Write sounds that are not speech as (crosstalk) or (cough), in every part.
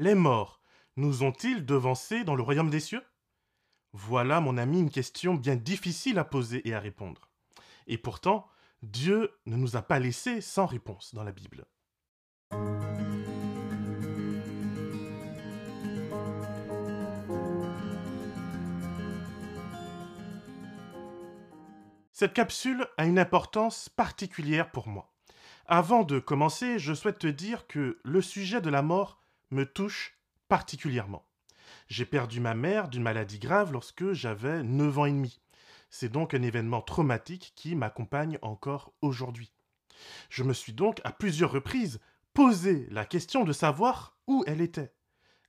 Les morts nous ont-ils devancés dans le royaume des cieux? Voilà, mon ami, une question bien difficile à poser et à répondre. Et pourtant, Dieu ne nous a pas laissés sans réponse dans la Bible. Cette capsule a une importance particulière pour moi. Avant de commencer, je souhaite te dire que le sujet de la mort me touche particulièrement. J'ai perdu ma mère d'une maladie grave lorsque j'avais 9 ans et demi. C'est donc un événement traumatique qui m'accompagne encore aujourd'hui. Je me suis donc à plusieurs reprises posé la question de savoir où elle était.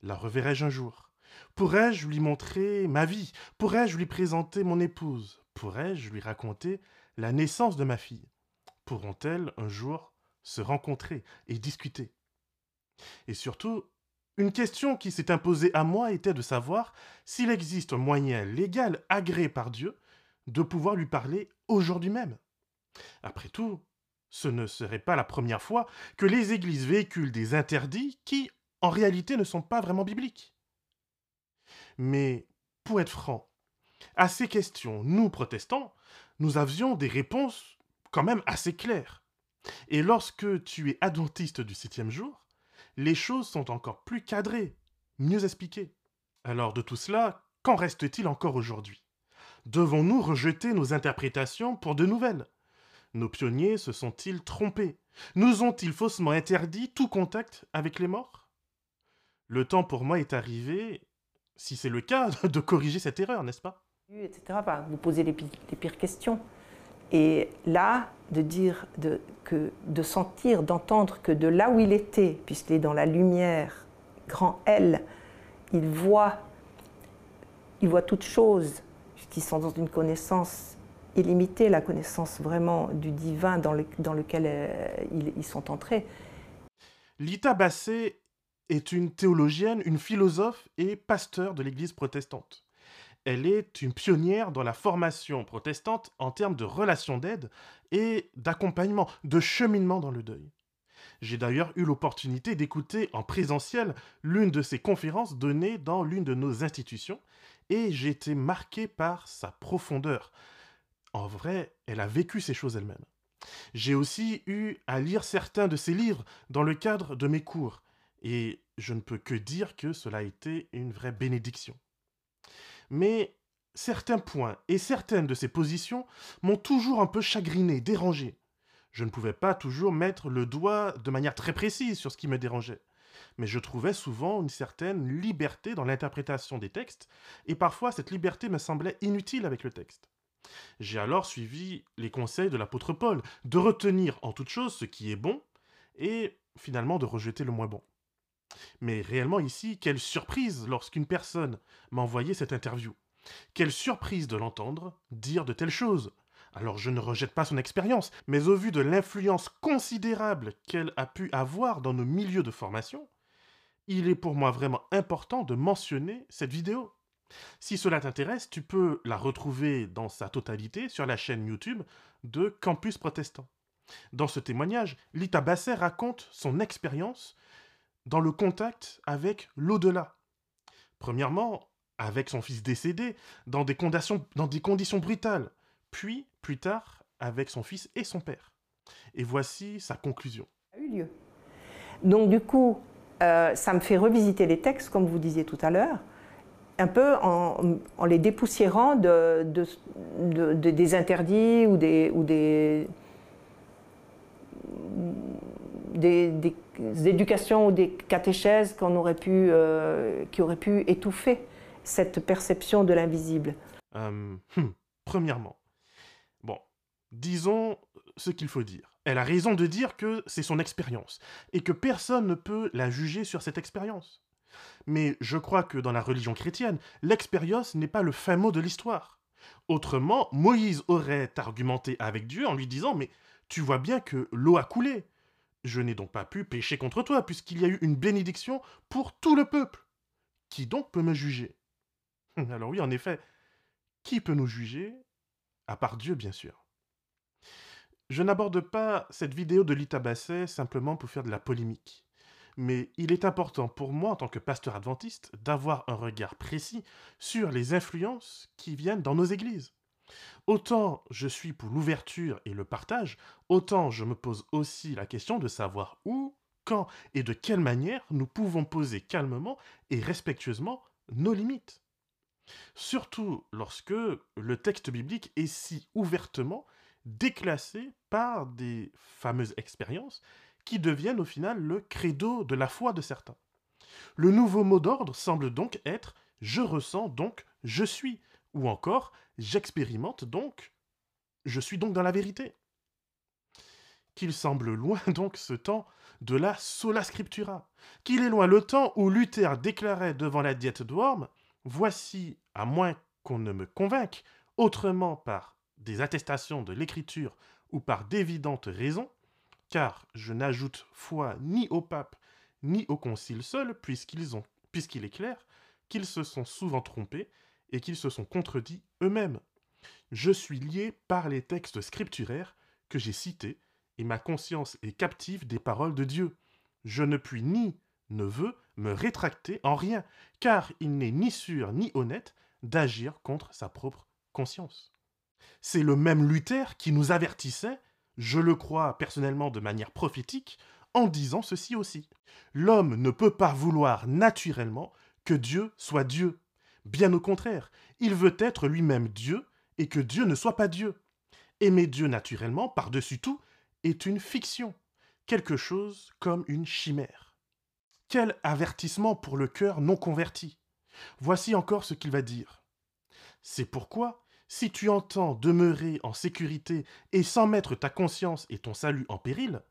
La reverrai-je un jour? Pourrais-je lui montrer ma vie? Pourrais-je lui présenter mon épouse? Pourrais-je lui raconter la naissance de ma fille? Pourront-elles un jour se rencontrer et discuter? Et surtout, une question qui s'est imposée à moi était de savoir s'il existe un moyen légal agréé par Dieu de pouvoir lui parler aujourd'hui même. Après tout, ce ne serait pas la première fois que les églises véhiculent des interdits qui, en réalité, ne sont pas vraiment bibliques. Mais, pour être franc, à ces questions, nous, protestants, nous avions des réponses quand même assez claires. Et lorsque tu es adventiste du septième jour, les choses sont encore plus cadrées, mieux expliquées. Alors de tout cela, qu'en reste-t-il encore aujourd'hui? Devons-nous rejeter nos interprétations pour de nouvelles? Nos pionniers se sont-ils trompés? Nous ont-ils faussement interdit tout contact avec les morts? Le temps pour moi est arrivé, si c'est le cas, (laughs) de corriger cette erreur, n'est-ce pas? Etc. Vous posez les, pires questions. Et là, de dire, de, que, de sentir, d'entendre que de là où il était, puisqu'il est dans la lumière, grand L, il voit, il voit toutes choses, qui sont dans une connaissance illimitée, la connaissance vraiment du divin dans, lequel euh, ils, sont entrés. Lita Bassé est une théologienne, une philosophe et pasteur de l'Église protestante. Elle est une pionnière dans la formation protestante en termes de relations d'aide et d'accompagnement, de cheminement dans le deuil. J'ai d'ailleurs eu l'opportunité d'écouter en présentiel l'une de ses conférences données dans l'une de nos institutions et j'ai été marqué par sa profondeur. En vrai, elle a vécu ces choses elle-même. J'ai aussi eu à lire certains de ses livres dans le cadre de mes cours et je ne peux que dire que cela a été une vraie bénédiction. Mais certains points et certaines de ses positions m'ont toujours un peu chagriné, dérangé. Je ne pouvais pas toujours mettre le doigt de manière très précise sur ce qui me dérangeait. Mais je trouvais souvent une certaine liberté dans l'interprétation des textes, et parfois cette liberté me semblait inutile avec le texte. J'ai alors suivi les conseils de l'apôtre Paul, de retenir en toute chose ce qui est bon, et finalement de rejeter le moins bon. Mais réellement ici, quelle surprise lorsqu'une personne m'a envoyé cette interview. Quelle surprise de l'entendre dire de telles choses. Alors je ne rejette pas son expérience, mais au vu de l'influence considérable qu'elle a pu avoir dans nos milieux de formation, il est pour moi vraiment important de mentionner cette vidéo. Si cela t'intéresse, tu peux la retrouver dans sa totalité sur la chaîne YouTube de Campus Protestant. Dans ce témoignage, Lita Basset raconte son expérience dans le contact avec l'au-delà. Premièrement, avec son fils décédé, dans des, conditions, dans des conditions brutales, puis, plus tard, avec son fils et son père. Et voici sa conclusion. A eu lieu. Donc du coup, euh, ça me fait revisiter les textes, comme vous disiez tout à l'heure, un peu en, les dépoussiérant de, des interdits ou des, des, éducations ou des catéchèses qu'on aurait pu, euh, qui auraient pu étouffer cette perception de l'invisible. Euh, hmm, premièrement, bon, disons ce qu'il faut dire. Elle a raison de dire que c'est son expérience et que personne ne peut la juger sur cette expérience. Mais je crois que dans la religion chrétienne, l'expérience n'est pas le fin mot de l'histoire. Autrement, Moïse aurait argumenté avec Dieu en lui disant Mais tu vois bien que l'eau a coulé. Je n'ai donc pas pu pécher contre toi, puisqu'il y a eu une bénédiction pour tout le peuple. Qui donc peut me juger? (laughs) Alors oui, en effet, qui peut nous juger? À part Dieu, bien sûr. Je n'aborde pas cette vidéo de Lita Basset simplement pour faire de la polémique, mais il est important pour moi, en tant que pasteur adventiste, d'avoir un regard précis sur les influences qui viennent dans nos églises. Autant je suis pour l'ouverture et le partage, autant je me pose aussi la question de savoir où, quand et de quelle manière nous pouvons poser calmement et respectueusement nos limites. Surtout lorsque le texte biblique est si ouvertement déclassé par des fameuses expériences qui deviennent au final le credo de la foi de certains. Le nouveau mot d'ordre semble donc être je ressens donc je suis, ou encore j'expérimente donc je suis donc dans la vérité. Qu'il semble loin (laughs) donc ce temps de la sola scriptura, qu'il est loin le temps où Luther déclarait devant la diète de Worms Voici, à moins qu'on ne me convainque, autrement par des attestations de l'écriture ou par d'évidentes raisons, car je n'ajoute foi ni au pape ni au concile seul, puisqu'il est clair qu'ils se sont souvent trompés et qu'ils se sont contredits eux-mêmes. Je suis lié par les textes scripturaires que j'ai cités, et ma conscience est captive des paroles de Dieu. Je ne puis ni ne veux me rétracter en rien, car il n'est ni sûr ni honnête d'agir contre sa propre conscience. C'est le même Luther qui nous avertissait, je le crois personnellement de manière prophétique, en disant ceci aussi. L'homme ne peut pas vouloir naturellement que Dieu soit Dieu. Bien au contraire, il veut être lui-même Dieu et que Dieu ne soit pas Dieu. Aimer Dieu naturellement, par-dessus tout, est une fiction, quelque chose comme une chimère. Quel avertissement pour le cœur non converti. Voici encore ce qu'il va dire. C'est pourquoi, si tu entends demeurer en sécurité et sans mettre ta conscience et ton salut en péril,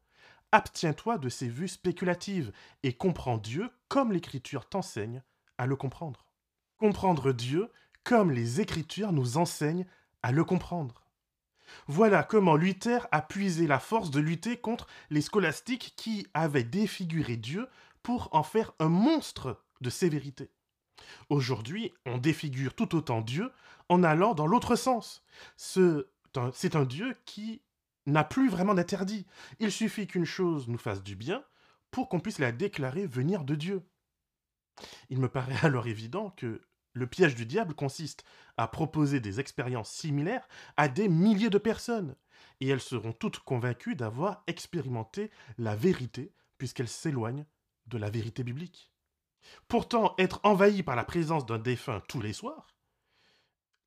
abtiens-toi de ces vues spéculatives et comprends Dieu comme l'Écriture t'enseigne à le comprendre. Comprendre Dieu comme les Écritures nous enseignent à le comprendre. Voilà comment Luther a puisé la force de lutter contre les scolastiques qui avaient défiguré Dieu pour en faire un monstre de sévérité. Aujourd'hui, on défigure tout autant Dieu en allant dans l'autre sens. C'est un Dieu qui n'a plus vraiment d'interdit. Il suffit qu'une chose nous fasse du bien pour qu'on puisse la déclarer venir de Dieu. Il me paraît alors évident que le piège du diable consiste à proposer des expériences similaires à des milliers de personnes, et elles seront toutes convaincues d'avoir expérimenté la vérité puisqu'elles s'éloignent de la vérité biblique. Pourtant, être envahi par la présence d'un défunt tous les soirs,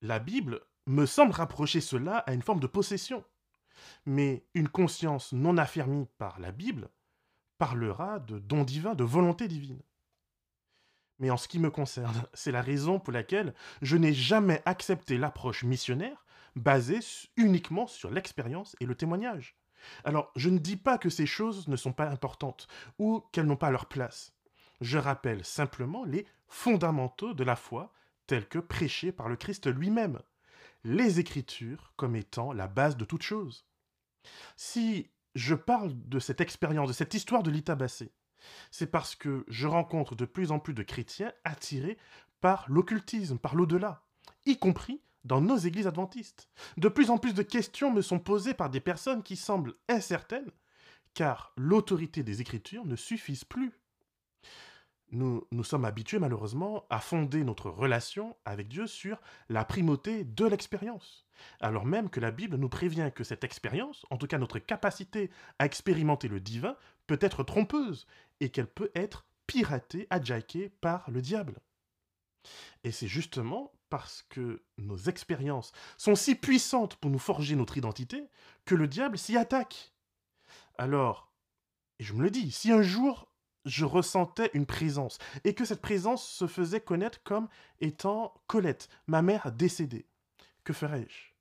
la Bible me semble rapprocher cela à une forme de possession. Mais une conscience non affermie par la Bible parlera de don divin, de volonté divine. Mais en ce qui me concerne, (laughs) c'est la raison pour laquelle je n'ai jamais accepté l'approche missionnaire basée uniquement sur l'expérience et le témoignage. Alors, je ne dis pas que ces choses ne sont pas importantes ou qu'elles n'ont pas leur place. Je rappelle simplement les fondamentaux de la foi tels que prêchés par le Christ lui-même, les Écritures comme étant la base de toute chose. Si je parle de cette expérience, de cette histoire de l'Ita c'est parce que je rencontre de plus en plus de chrétiens attirés par l'occultisme, par l'au-delà, y compris dans nos églises adventistes. De plus en plus de questions me sont posées par des personnes qui semblent incertaines, car l'autorité des Écritures ne suffise plus. Nous nous sommes habitués malheureusement à fonder notre relation avec Dieu sur la primauté de l'expérience, alors même que la Bible nous prévient que cette expérience, en tout cas notre capacité à expérimenter le divin, être trompeuse et qu'elle peut être piratée, adjaquée par le diable. Et c'est justement parce que nos expériences sont si puissantes pour nous forger notre identité que le diable s'y attaque. Alors, et je me le dis, si un jour je ressentais une présence et que cette présence se faisait connaître comme étant Colette, ma mère décédée, que ferais-je?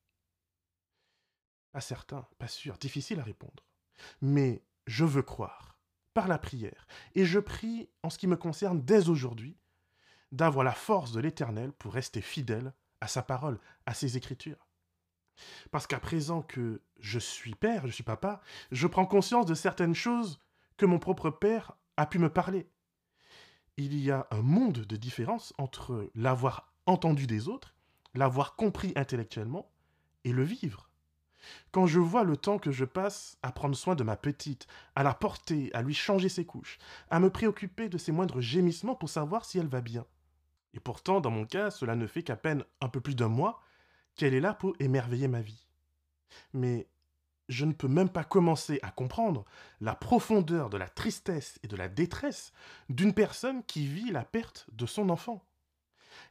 Pas certain, pas sûr, difficile à répondre. Mais je veux croire, par la prière, et je prie en ce qui me concerne dès aujourd'hui, d'avoir la force de l'Éternel pour rester fidèle à sa parole, à ses écritures. Parce qu'à présent que je suis père, je suis papa, je prends conscience de certaines choses que mon propre père a pu me parler. Il y a un monde de différence entre l'avoir entendu des autres, l'avoir compris intellectuellement et le vivre. Quand je vois le temps que je passe à prendre soin de ma petite, à la porter, à lui changer ses couches, à me préoccuper de ses moindres gémissements pour savoir si elle va bien. Et pourtant, dans mon cas, cela ne fait qu'à peine un peu plus d'un mois qu'elle est là pour émerveiller ma vie. Mais je ne peux même pas commencer à comprendre la profondeur de la tristesse et de la détresse d'une personne qui vit la perte de son enfant.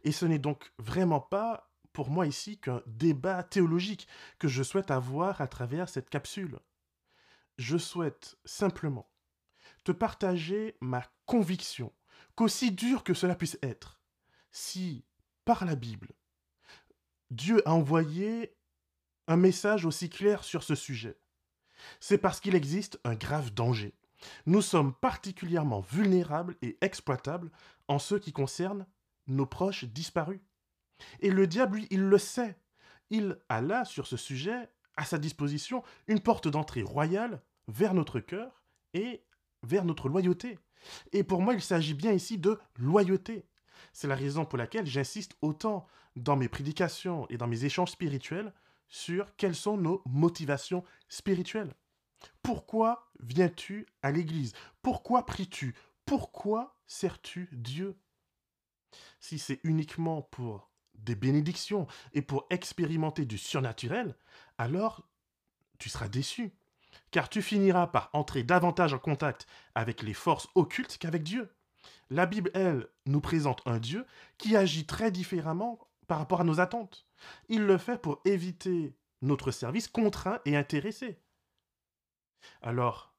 Et ce n'est donc vraiment pas pour moi ici qu'un débat théologique que je souhaite avoir à travers cette capsule. Je souhaite simplement te partager ma conviction qu'aussi dur que cela puisse être, si, par la Bible, Dieu a envoyé un message aussi clair sur ce sujet, c'est parce qu'il existe un grave danger. Nous sommes particulièrement vulnérables et exploitables en ce qui concerne nos proches disparus. Et le diable, lui, il le sait. Il a là, sur ce sujet, à sa disposition, une porte d'entrée royale vers notre cœur et vers notre loyauté. Et pour moi, il s'agit bien ici de loyauté. C'est la raison pour laquelle j'insiste autant dans mes prédications et dans mes échanges spirituels sur quelles sont nos motivations spirituelles. Pourquoi viens-tu à l'Église? Pourquoi pries-tu? Pourquoi sers-tu Dieu? Si c'est uniquement pour des bénédictions et pour expérimenter du surnaturel, alors tu seras déçu, car tu finiras par entrer davantage en contact avec les forces occultes qu'avec Dieu. La Bible, elle, nous présente un Dieu qui agit très différemment par rapport à nos attentes. Il le fait pour éviter notre service contraint et intéressé. Alors,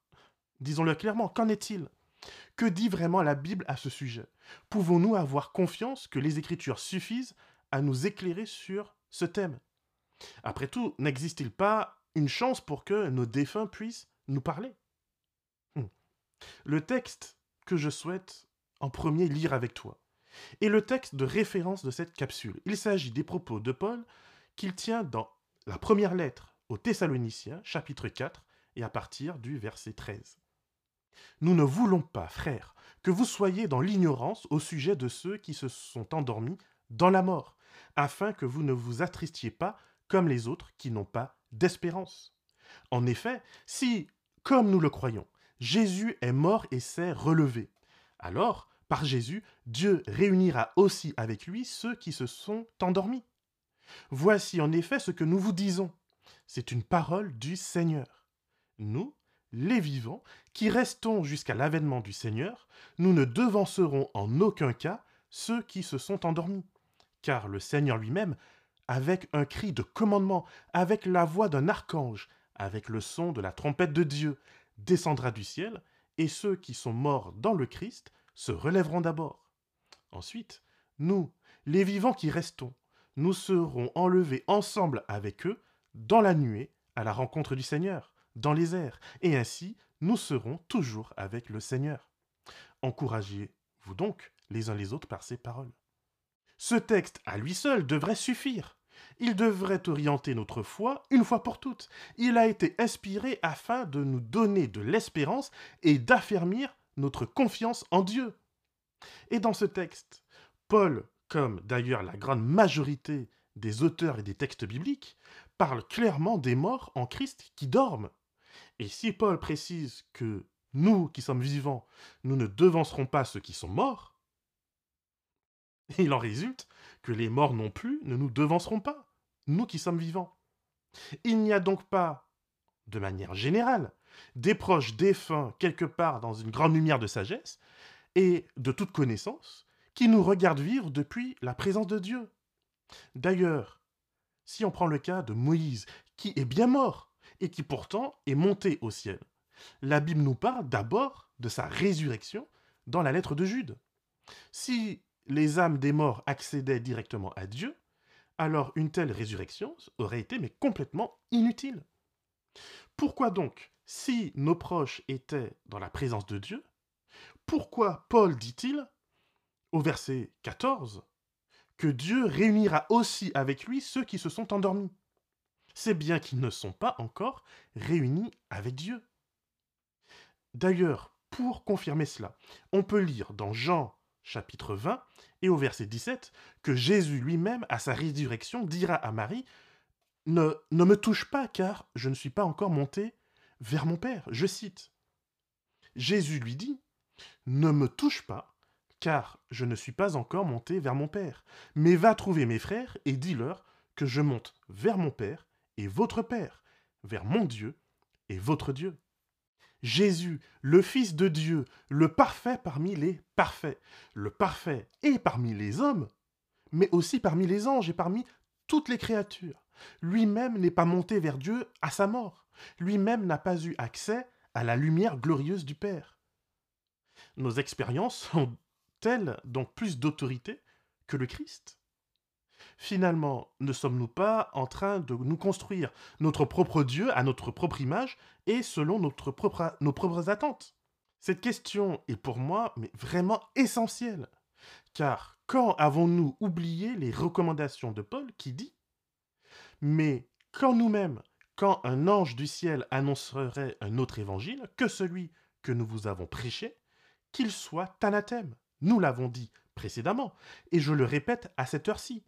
disons-le clairement, qu'en est-il? Que dit vraiment la Bible à ce sujet? Pouvons-nous avoir confiance que les Écritures suffisent à nous éclairer sur ce thème. Après tout, n'existe-t-il pas une chance pour que nos défunts puissent nous parler? Hmm. Le texte que je souhaite en premier lire avec toi est le texte de référence de cette capsule. Il s'agit des propos de Paul qu'il tient dans la première lettre aux Thessaloniciens, chapitre 4, et à partir du verset 13. Nous ne voulons pas, frères, que vous soyez dans l'ignorance au sujet de ceux qui se sont endormis dans la mort, afin que vous ne vous attristiez pas comme les autres qui n'ont pas d'espérance. En effet, si, comme nous le croyons, Jésus est mort et s'est relevé, alors, par Jésus, Dieu réunira aussi avec lui ceux qui se sont endormis. Voici en effet ce que nous vous disons. C'est une parole du Seigneur. Nous, les vivants, qui restons jusqu'à l'avènement du Seigneur, nous ne devancerons en aucun cas ceux qui se sont endormis car le Seigneur lui-même, avec un cri de commandement, avec la voix d'un archange, avec le son de la trompette de Dieu, descendra du ciel, et ceux qui sont morts dans le Christ se relèveront d'abord. Ensuite, nous, les vivants qui restons, nous serons enlevés ensemble avec eux dans la nuée à la rencontre du Seigneur, dans les airs, et ainsi nous serons toujours avec le Seigneur. Encouragez-vous donc les uns les autres par ces paroles. Ce texte, à lui seul, devrait suffire. Il devrait orienter notre foi une fois pour toutes. Il a été inspiré afin de nous donner de l'espérance et d'affermir notre confiance en Dieu. Et dans ce texte, Paul, comme d'ailleurs la grande majorité des auteurs et des textes bibliques, parle clairement des morts en Christ qui dorment. Et si Paul précise que nous qui sommes vivants, nous ne devancerons pas ceux qui sont morts, (laughs) il en résulte que les morts non plus ne nous devanceront pas, nous qui sommes vivants. Il n'y a donc pas, de manière générale, des proches défunts quelque part dans une grande lumière de sagesse et de toute connaissance qui nous regardent vivre depuis la présence de Dieu. D'ailleurs, si on prend le cas de Moïse, qui est bien mort et qui pourtant est monté au ciel, la Bible nous parle d'abord de sa résurrection dans la lettre de Jude. Si les âmes des morts accédaient directement à Dieu, alors une telle résurrection aurait été mais complètement inutile. Pourquoi donc, si nos proches étaient dans la présence de Dieu, pourquoi Paul dit-il, au verset 14, que Dieu réunira aussi avec lui ceux qui se sont endormis? C'est bien qu'ils ne sont pas encore réunis avec Dieu. D'ailleurs, pour confirmer cela, on peut lire dans Jean chapitre 20, et au verset 17, que Jésus lui-même, à sa résurrection, dira à Marie, ne, ne me touche pas car je ne suis pas encore monté vers mon Père. Je cite. Jésus lui dit, Ne me touche pas car je ne suis pas encore monté vers mon Père, mais va trouver mes frères et dis-leur que je monte vers mon Père et votre Père, vers mon Dieu et votre Dieu. Jésus, le Fils de Dieu, le parfait parmi les parfaits, le parfait et parmi les hommes, mais aussi parmi les anges et parmi toutes les créatures. Lui-même n'est pas monté vers Dieu à sa mort. Lui-même n'a pas eu accès à la lumière glorieuse du Père. Nos expériences ont-elles donc plus d'autorité que le Christ? Finalement, ne sommes-nous pas en train de nous construire notre propre Dieu à notre propre image et selon nos propres attentes? Cette question est pour moi mais vraiment essentielle. Car quand avons-nous oublié les recommandations de Paul qui dit Mais quand nous-mêmes, quand un ange du ciel annoncerait un autre évangile que celui que nous vous avons prêché, qu'il soit anathème. Nous l'avons dit précédemment, et je le répète à cette heure-ci.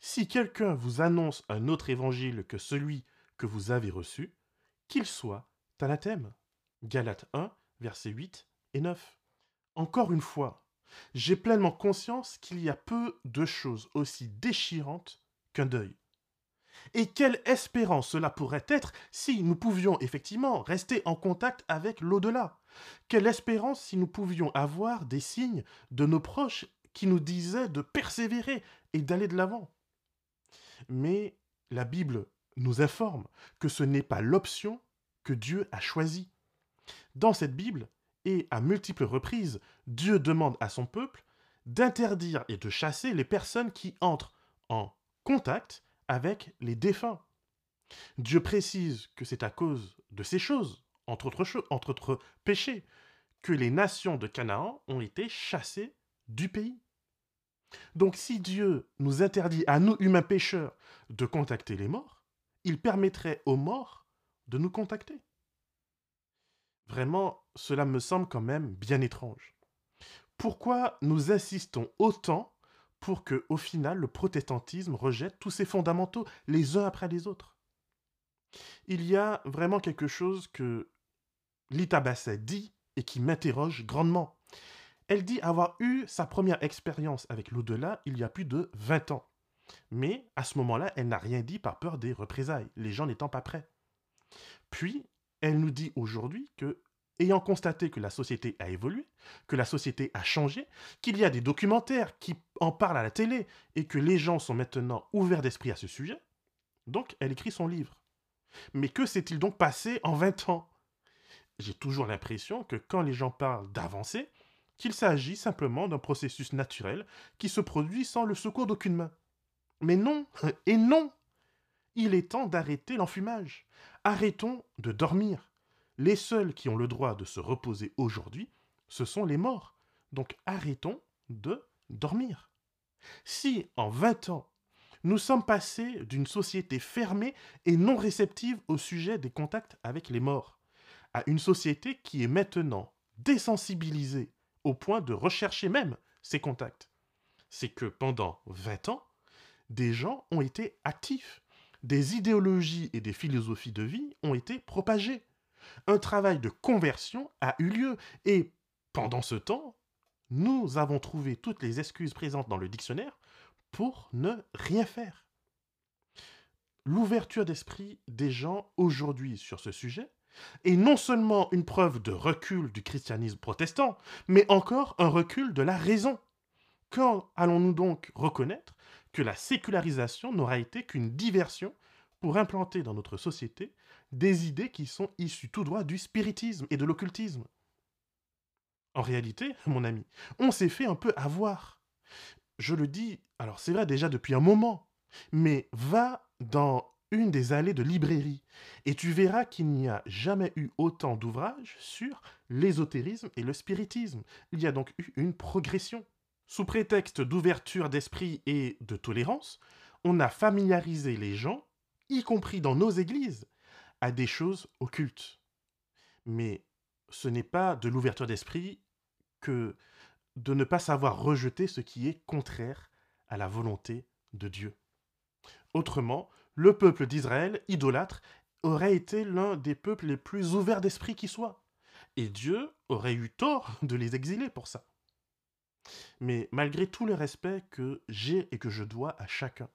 Si quelqu'un vous annonce un autre évangile que celui que vous avez reçu, qu'il soit anathème. Galates 1, versets 8 et 9. Encore une fois, j'ai pleinement conscience qu'il y a peu de choses aussi déchirantes qu'un deuil. Et quelle espérance cela pourrait être si nous pouvions effectivement rester en contact avec l'au-delà? Quelle espérance si nous pouvions avoir des signes de nos proches qui nous disaient de persévérer et d'aller de l'avant? Mais la Bible nous informe que ce n'est pas l'option que Dieu a choisie. Dans cette Bible, et à multiples reprises, Dieu demande à son peuple d'interdire et de chasser les personnes qui entrent en contact avec les défunts. Dieu précise que c'est à cause de ces choses, entre autres, entre autres péchés, que les nations de Canaan ont été chassées du pays. Donc si Dieu nous interdit à nous, humains pécheurs, de contacter les morts, il permettrait aux morts de nous contacter. Vraiment, cela me semble quand même bien étrange. Pourquoi nous insistons autant pour que, au final, le protestantisme rejette tous ses fondamentaux les uns après les autres? Il y a vraiment quelque chose que Lita Basset dit et qui m'interroge grandement. Elle dit avoir eu sa première expérience avec l'au-delà il y a plus de 20 ans. Mais à ce moment-là, elle n'a rien dit par peur des représailles, les gens n'étant pas prêts. Puis, elle nous dit aujourd'hui que, ayant constaté que la société a évolué, que la société a changé, qu'il y a des documentaires qui en parlent à la télé et que les gens sont maintenant ouverts d'esprit à ce sujet, donc elle écrit son livre. Mais que s'est-il donc passé en 20 ans? J'ai toujours l'impression que quand les gens parlent d'avancer, qu'il s'agit simplement d'un processus naturel qui se produit sans le secours d'aucune main. Mais non, (laughs) et non Il est temps d'arrêter l'enfumage. Arrêtons de dormir. Les seuls qui ont le droit de se reposer aujourd'hui, ce sont les morts. Donc arrêtons de dormir. Si, en 20 ans, nous sommes passés d'une société fermée et non réceptive au sujet des contacts avec les morts, à une société qui est maintenant désensibilisée point de rechercher même ces contacts, c'est que pendant 20 ans, des gens ont été actifs, des idéologies et des philosophies de vie ont été propagées. Un travail de conversion a eu lieu et pendant ce temps, nous avons trouvé toutes les excuses présentes dans le dictionnaire pour ne rien faire. L'ouverture d'esprit des gens aujourd'hui sur ce sujet est non seulement une preuve de recul du christianisme protestant, mais encore un recul de la raison. Quand allons-nous donc reconnaître que la sécularisation n'aura été qu'une diversion pour implanter dans notre société des idées qui sont issues tout droit du spiritisme et de l'occultisme? En réalité, mon ami, on s'est fait un peu avoir. Je le dis, alors c'est vrai déjà depuis un moment, mais va dans une des allées de librairie et tu verras qu'il n'y a jamais eu autant d'ouvrages sur l'ésotérisme et le spiritisme. Il y a donc eu une progression. Sous prétexte d'ouverture d'esprit et de tolérance, on a familiarisé les gens, y compris dans nos églises, à des choses occultes. Mais ce n'est pas de l'ouverture d'esprit que de ne pas savoir rejeter ce qui est contraire à la volonté de Dieu. Autrement, le peuple d'Israël, idolâtre, aurait été l'un des peuples les plus ouverts d'esprit qui soit. Et Dieu aurait eu tort de les exiler pour ça. Mais malgré tout le respect que j'ai et que je dois à chacun,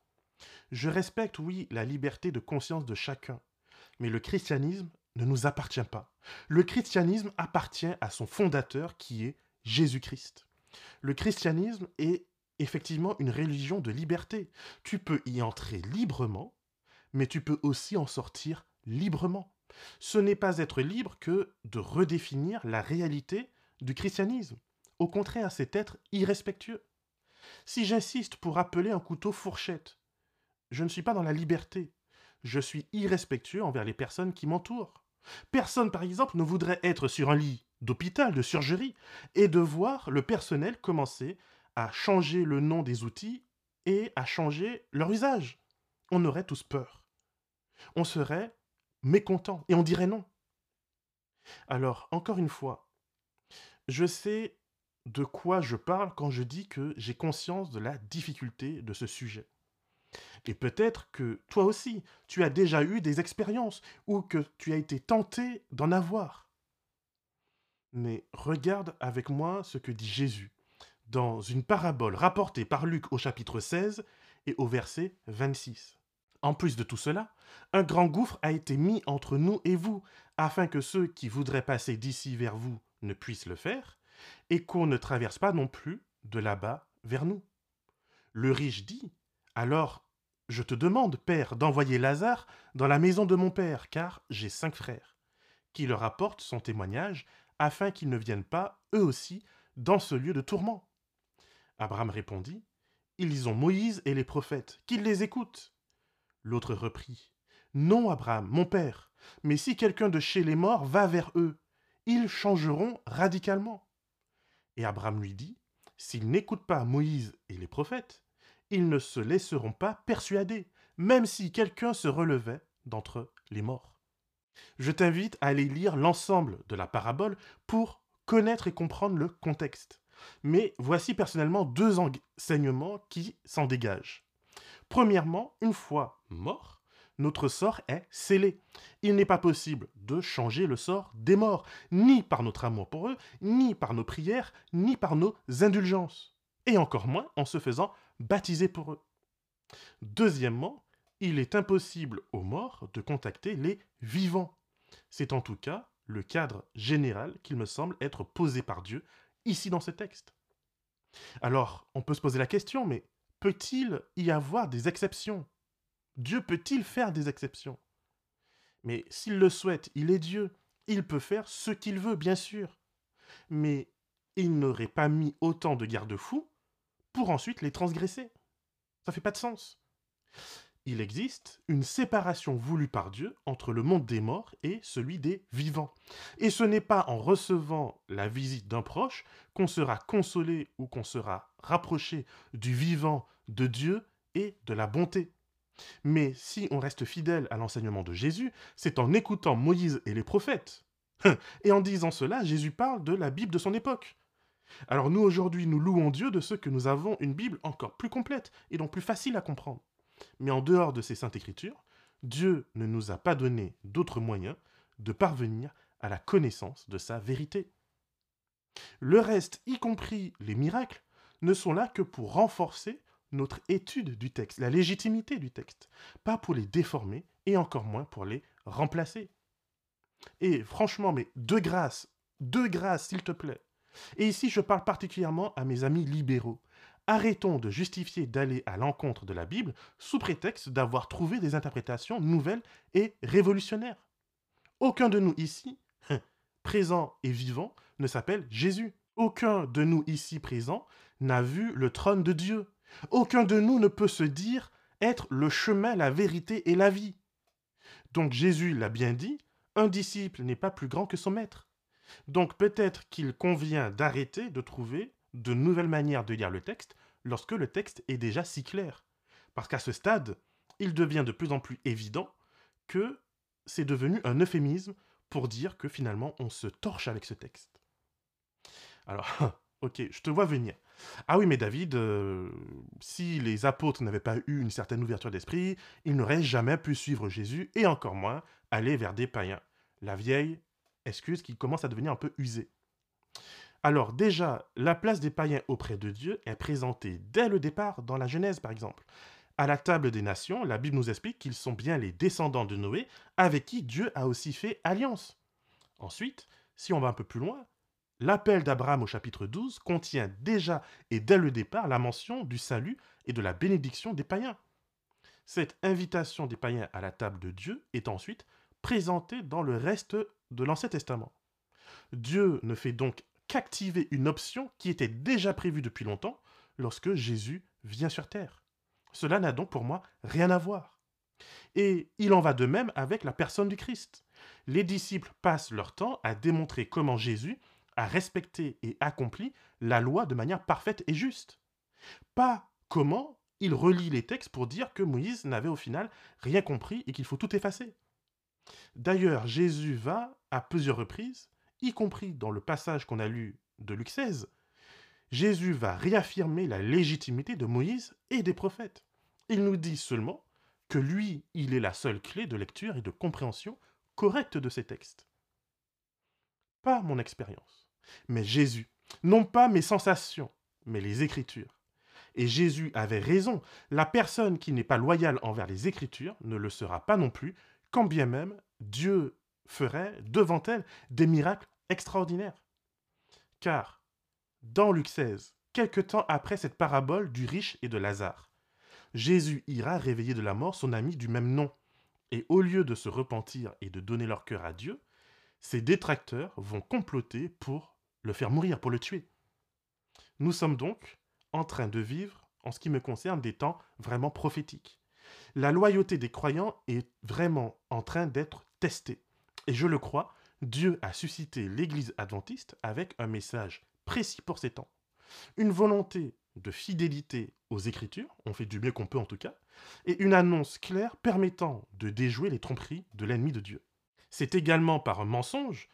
je respecte, oui, la liberté de conscience de chacun, mais le christianisme ne nous appartient pas. Le christianisme appartient à son fondateur qui est Jésus-Christ. Le christianisme est effectivement une religion de liberté. Tu peux y entrer librement, mais tu peux aussi en sortir librement. Ce n'est pas être libre que de redéfinir la réalité du christianisme. Au contraire, c'est être irrespectueux. Si j'insiste pour appeler un couteau fourchette, je ne suis pas dans la liberté. Je suis irrespectueux envers les personnes qui m'entourent. Personne, par exemple, ne voudrait être sur un lit d'hôpital, de surgerie, et de voir le personnel commencer à changer le nom des outils et à changer leur usage. On aurait tous peur. On serait mécontent et on dirait non. Alors, encore une fois, je sais de quoi je parle quand je dis que j'ai conscience de la difficulté de ce sujet. Et peut-être que toi aussi, tu as déjà eu des expériences ou que tu as été tenté d'en avoir. Mais regarde avec moi ce que dit Jésus dans une parabole rapportée par Luc au chapitre 16 et au verset 26. En plus de tout cela, un grand gouffre a été mis entre nous et vous, afin que ceux qui voudraient passer d'ici vers vous ne puissent le faire, et qu'on ne traverse pas non plus de là-bas vers nous. Le riche dit, Alors, je te demande, Père, d'envoyer Lazare dans la maison de mon Père, car j'ai cinq frères, qui leur apportent son témoignage, afin qu'ils ne viennent pas, eux aussi, dans ce lieu de tourment. Abraham répondit, Ils ont Moïse et les prophètes, qu'ils les écoutent. L'autre reprit, Non, Abraham, mon père, mais si quelqu'un de chez les morts va vers eux, ils changeront radicalement. Et Abraham lui dit, S'ils n'écoutent pas Moïse et les prophètes, ils ne se laisseront pas persuader, même si quelqu'un se relevait d'entre les morts. Je t'invite à aller lire l'ensemble de la parabole pour connaître et comprendre le contexte. Mais voici personnellement deux enseignements qui s'en dégagent. Premièrement, une fois mort, notre sort est scellé. Il n'est pas possible de changer le sort des morts, ni par notre amour pour eux, ni par nos prières, ni par nos indulgences, et encore moins en se faisant baptiser pour eux. Deuxièmement, il est impossible aux morts de contacter les vivants. C'est en tout cas le cadre général qu'il me semble être posé par Dieu ici dans ce texte. Alors, on peut se poser la question, mais peut-il y avoir des exceptions? Dieu peut-il faire des exceptions? Mais s'il le souhaite, il est Dieu. Il peut faire ce qu'il veut, bien sûr. Mais il n'aurait pas mis autant de garde-fous pour ensuite les transgresser. Ça fait pas de sens. Il existe une séparation voulue par Dieu entre le monde des morts et celui des vivants. Et ce n'est pas en recevant la visite d'un proche qu'on sera consolé ou qu'on sera rapproché du vivant de Dieu et de la bonté. Mais si on reste fidèle à l'enseignement de Jésus, c'est en écoutant Moïse et les prophètes. Et en disant cela, Jésus parle de la Bible de son époque. Alors nous aujourd'hui, nous louons Dieu de ce que nous avons une Bible encore plus complète et donc plus facile à comprendre. Mais en dehors de ces saintes écritures, Dieu ne nous a pas donné d'autres moyens de parvenir à la connaissance de sa vérité. Le reste, y compris les miracles, ne sont là que pour renforcer notre étude du texte, la légitimité du texte, pas pour les déformer et encore moins pour les remplacer. Et franchement, mais de grâce, de grâce, s'il te plaît. Et ici, je parle particulièrement à mes amis libéraux. Arrêtons de justifier d'aller à l'encontre de la Bible sous prétexte d'avoir trouvé des interprétations nouvelles et révolutionnaires. Aucun de nous ici, présent et vivant, ne s'appelle Jésus. Aucun de nous ici présent n'a vu le trône de Dieu. Aucun de nous ne peut se dire être le chemin, la vérité et la vie. Donc Jésus l'a bien dit, un disciple n'est pas plus grand que son maître. Donc peut-être qu'il convient d'arrêter de trouver de nouvelles manières de lire le texte lorsque le texte est déjà si clair. Parce qu'à ce stade, il devient de plus en plus évident que c'est devenu un euphémisme pour dire que finalement on se torche avec ce texte. Alors, (laughs) ok, je te vois venir. Ah oui, mais David, euh, si les apôtres n'avaient pas eu une certaine ouverture d'esprit, ils n'auraient jamais pu suivre Jésus et encore moins aller vers des païens. La vieille excuse qui commence à devenir un peu usée. Alors déjà, la place des païens auprès de Dieu est présentée dès le départ dans la Genèse par exemple. À la table des nations, la Bible nous explique qu'ils sont bien les descendants de Noé avec qui Dieu a aussi fait alliance. Ensuite, si on va un peu plus loin, l'appel d'Abraham au chapitre 12 contient déjà et dès le départ la mention du salut et de la bénédiction des païens. Cette invitation des païens à la table de Dieu est ensuite présentée dans le reste de l'Ancien Testament. Dieu ne fait donc qu'activer une option qui était déjà prévue depuis longtemps lorsque Jésus vient sur terre. Cela n'a donc pour moi rien à voir. Et il en va de même avec la personne du Christ. Les disciples passent leur temps à démontrer comment Jésus a respecté et accompli la loi de manière parfaite et juste. Pas comment il relie les textes pour dire que Moïse n'avait au final rien compris et qu'il faut tout effacer. D'ailleurs, Jésus va, à plusieurs reprises, y compris dans le passage qu'on a lu de Luc 16, Jésus va réaffirmer la légitimité de Moïse et des prophètes. Il nous dit seulement que lui, il est la seule clé de lecture et de compréhension correcte de ces textes. Pas mon expérience, mais Jésus. Non pas mes sensations, mais les Écritures. Et Jésus avait raison, la personne qui n'est pas loyale envers les Écritures ne le sera pas non plus, quand bien même Dieu ferait devant elle des miracles extraordinaires. Car, dans Luc 16, quelque temps après cette parabole du riche et de Lazare, Jésus ira réveiller de la mort son ami du même nom. Et au lieu de se repentir et de donner leur cœur à Dieu, ses détracteurs vont comploter pour le faire mourir, pour le tuer. Nous sommes donc en train de vivre, en ce qui me concerne, des temps vraiment prophétiques. La loyauté des croyants est vraiment en train d'être testée. Et je le crois, Dieu a suscité l'Église adventiste avec un message précis pour ces temps. Une volonté de fidélité aux Écritures, on fait du mieux qu'on peut en tout cas, et une annonce claire permettant de déjouer les tromperies de l'ennemi de Dieu. C'est également par un mensonge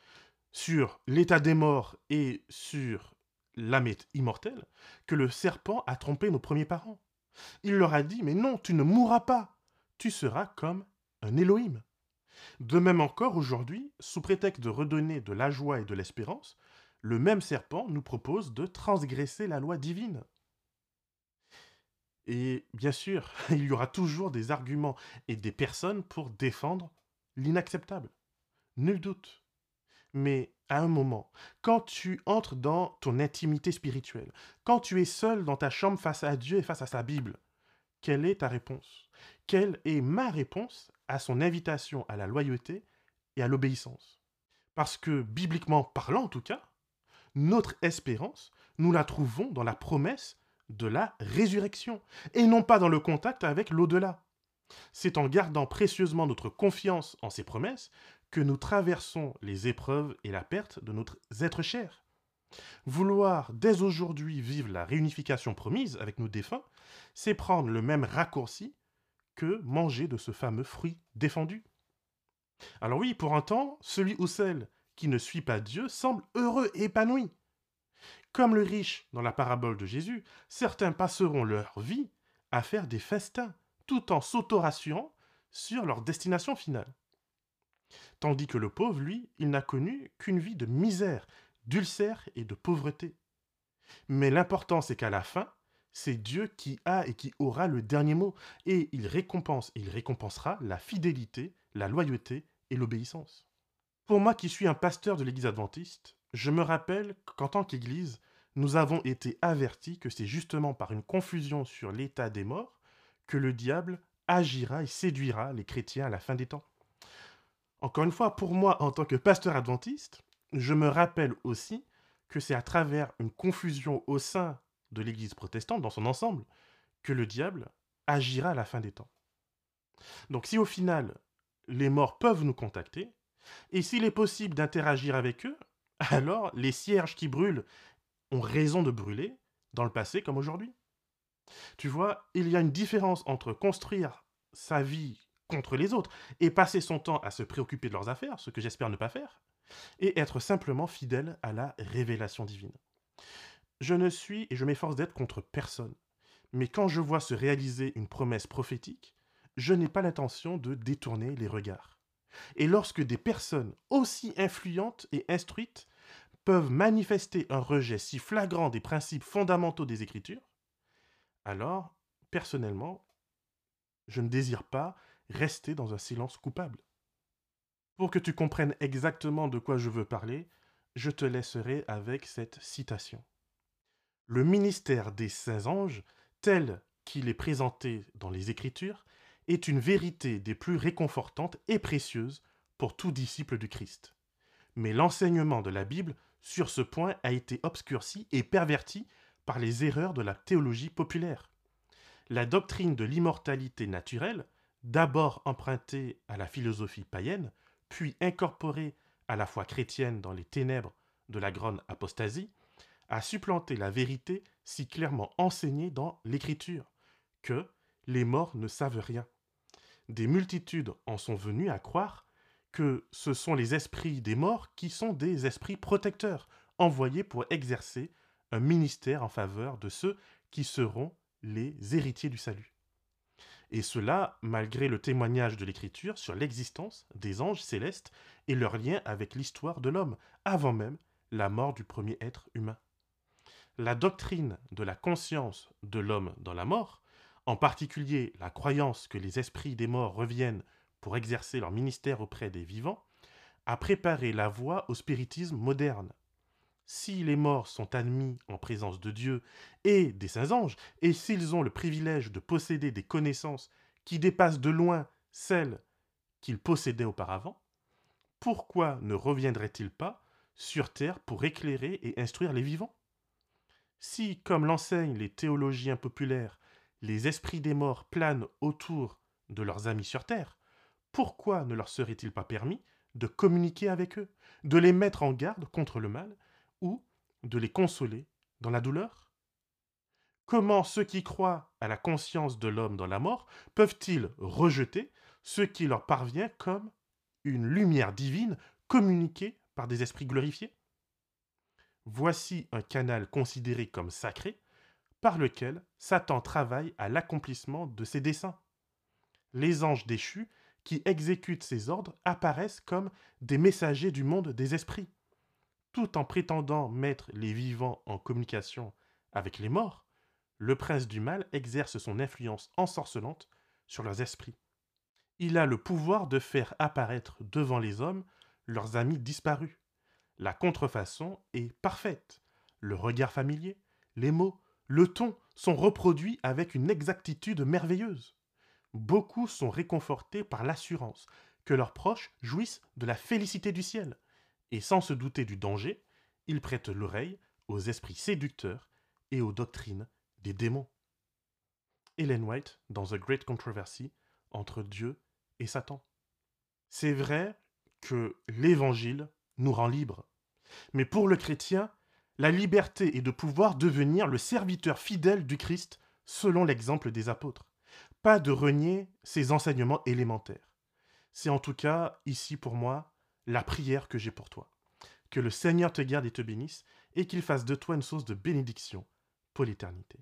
sur l'état des morts et sur l'âme immortelle que le serpent a trompé nos premiers parents. Il leur a dit, mais non, tu ne mourras pas, tu seras comme un Élohim. De même encore aujourd'hui, sous prétexte de redonner de la joie et de l'espérance, le même serpent nous propose de transgresser la loi divine. Et bien sûr, (laughs) il y aura toujours des arguments et des personnes pour défendre l'inacceptable. Nul doute. Mais à un moment, quand tu entres dans ton intimité spirituelle, quand tu es seul dans ta chambre face à Dieu et face à sa Bible, quelle est ta réponse? Quelle est ma réponse à son invitation à la loyauté et à l'obéissance? Parce que, bibliquement parlant en tout cas, notre espérance, nous la trouvons dans la promesse de la résurrection, et non pas dans le contact avec l'au-delà. C'est en gardant précieusement notre confiance en ces promesses que nous traversons les épreuves et la perte de notre être cher. Vouloir dès aujourd'hui vivre la réunification promise avec nos défunts, c'est prendre le même raccourci que manger de ce fameux fruit défendu. Alors oui, pour un temps, celui ou celle qui ne suit pas Dieu semble heureux et épanoui. Comme le riche dans la parabole de Jésus, certains passeront leur vie à faire des festins, tout en s'auto-rassurant sur leur destination finale. Tandis que le pauvre, lui, il n'a connu qu'une vie de misère, d'ulcère et de pauvreté. Mais l'important, c'est qu'à la fin, c'est Dieu qui a et qui aura le dernier mot, et il récompense et il récompensera la fidélité, la loyauté et l'obéissance. Pour moi qui suis un pasteur de l'Église adventiste, je me rappelle qu'en tant qu'Église, nous avons été avertis que c'est justement par une confusion sur l'état des morts que le diable agira et séduira les chrétiens à la fin des temps. Encore une fois, pour moi, en tant que pasteur adventiste, je me rappelle aussi que c'est à travers une confusion au sein de l'Église protestante dans son ensemble que le diable agira à la fin des temps. Donc si au final, les morts peuvent nous contacter, et s'il est possible d'interagir avec eux, (laughs) alors les cierges qui brûlent ont raison de brûler, dans le passé comme aujourd'hui. Tu vois, il y a une différence entre construire sa vie contre les autres et passer son temps à se préoccuper de leurs affaires, ce que j'espère ne pas faire, et être simplement fidèle à la révélation divine. Je ne suis et je m'efforce d'être contre personne. Mais quand je vois se réaliser une promesse prophétique, je n'ai pas l'intention de détourner les regards. Et lorsque des personnes aussi influentes et instruites peuvent manifester un rejet si flagrant des principes fondamentaux des Écritures, alors, personnellement, je ne désire pas rester dans un silence coupable. Pour que tu comprennes exactement de quoi je veux parler, je te laisserai avec cette citation. Le ministère des saints anges, tel qu'il est présenté dans les Écritures, est une vérité des plus réconfortantes et précieuses pour tout disciple du Christ. Mais l'enseignement de la Bible sur ce point a été obscurci et perverti par les erreurs de la théologie populaire. La doctrine de l'immortalité naturelle, d'abord empruntée à la philosophie païenne, puis incorporée à la foi chrétienne dans les ténèbres de la grande apostasie, a supplanté la vérité si clairement enseignée dans l'Écriture, que les morts ne savent rien. Des multitudes en sont venues à croire que ce sont les esprits des morts qui sont des esprits protecteurs, envoyés pour exercer un ministère en faveur de ceux qui seront les héritiers du salut. Et cela malgré le témoignage de l'Écriture sur l'existence des anges célestes et leur lien avec l'histoire de l'homme, avant même la mort du premier être humain. La doctrine de la conscience de l'homme dans la mort, en particulier la croyance que les esprits des morts reviennent pour exercer leur ministère auprès des vivants, a préparé la voie au spiritisme moderne. Si les morts sont admis en présence de Dieu et des saints anges, et s'ils ont le privilège de posséder des connaissances qui dépassent de loin celles qu'ils possédaient auparavant, pourquoi ne reviendraient-ils pas sur terre pour éclairer et instruire les vivants? Si, comme l'enseignent les théologiens populaires, les esprits des morts planent autour de leurs amis sur terre, pourquoi ne leur serait-il pas permis de communiquer avec eux, de les mettre en garde contre le mal, ou de les consoler dans la douleur? Comment ceux qui croient à la conscience de l'homme dans la mort peuvent-ils rejeter ce qui leur parvient comme une lumière divine communiquée par des esprits glorifiés? Voici un canal considéré comme sacré par lequel Satan travaille à l'accomplissement de ses desseins. Les anges déchus qui exécutent ses ordres apparaissent comme des messagers du monde des esprits. Tout en prétendant mettre les vivants en communication avec les morts, le prince du mal exerce son influence ensorcelante sur leurs esprits. Il a le pouvoir de faire apparaître devant les hommes leurs amis disparus. La contrefaçon est parfaite. Le regard familier, les mots, le ton sont reproduits avec une exactitude merveilleuse beaucoup sont réconfortés par l'assurance que leurs proches jouissent de la félicité du ciel, et sans se douter du danger, ils prêtent l'oreille aux esprits séducteurs et aux doctrines des démons. Ellen White dans The Great Controversy entre Dieu et Satan. C'est vrai que l'Évangile nous rend libres, mais pour le chrétien, la liberté est de pouvoir devenir le serviteur fidèle du Christ selon l'exemple des apôtres pas de renier ces enseignements élémentaires. C'est en tout cas, ici pour moi, la prière que j'ai pour toi. Que le Seigneur te garde et te bénisse, et qu'il fasse de toi une source de bénédiction pour l'éternité.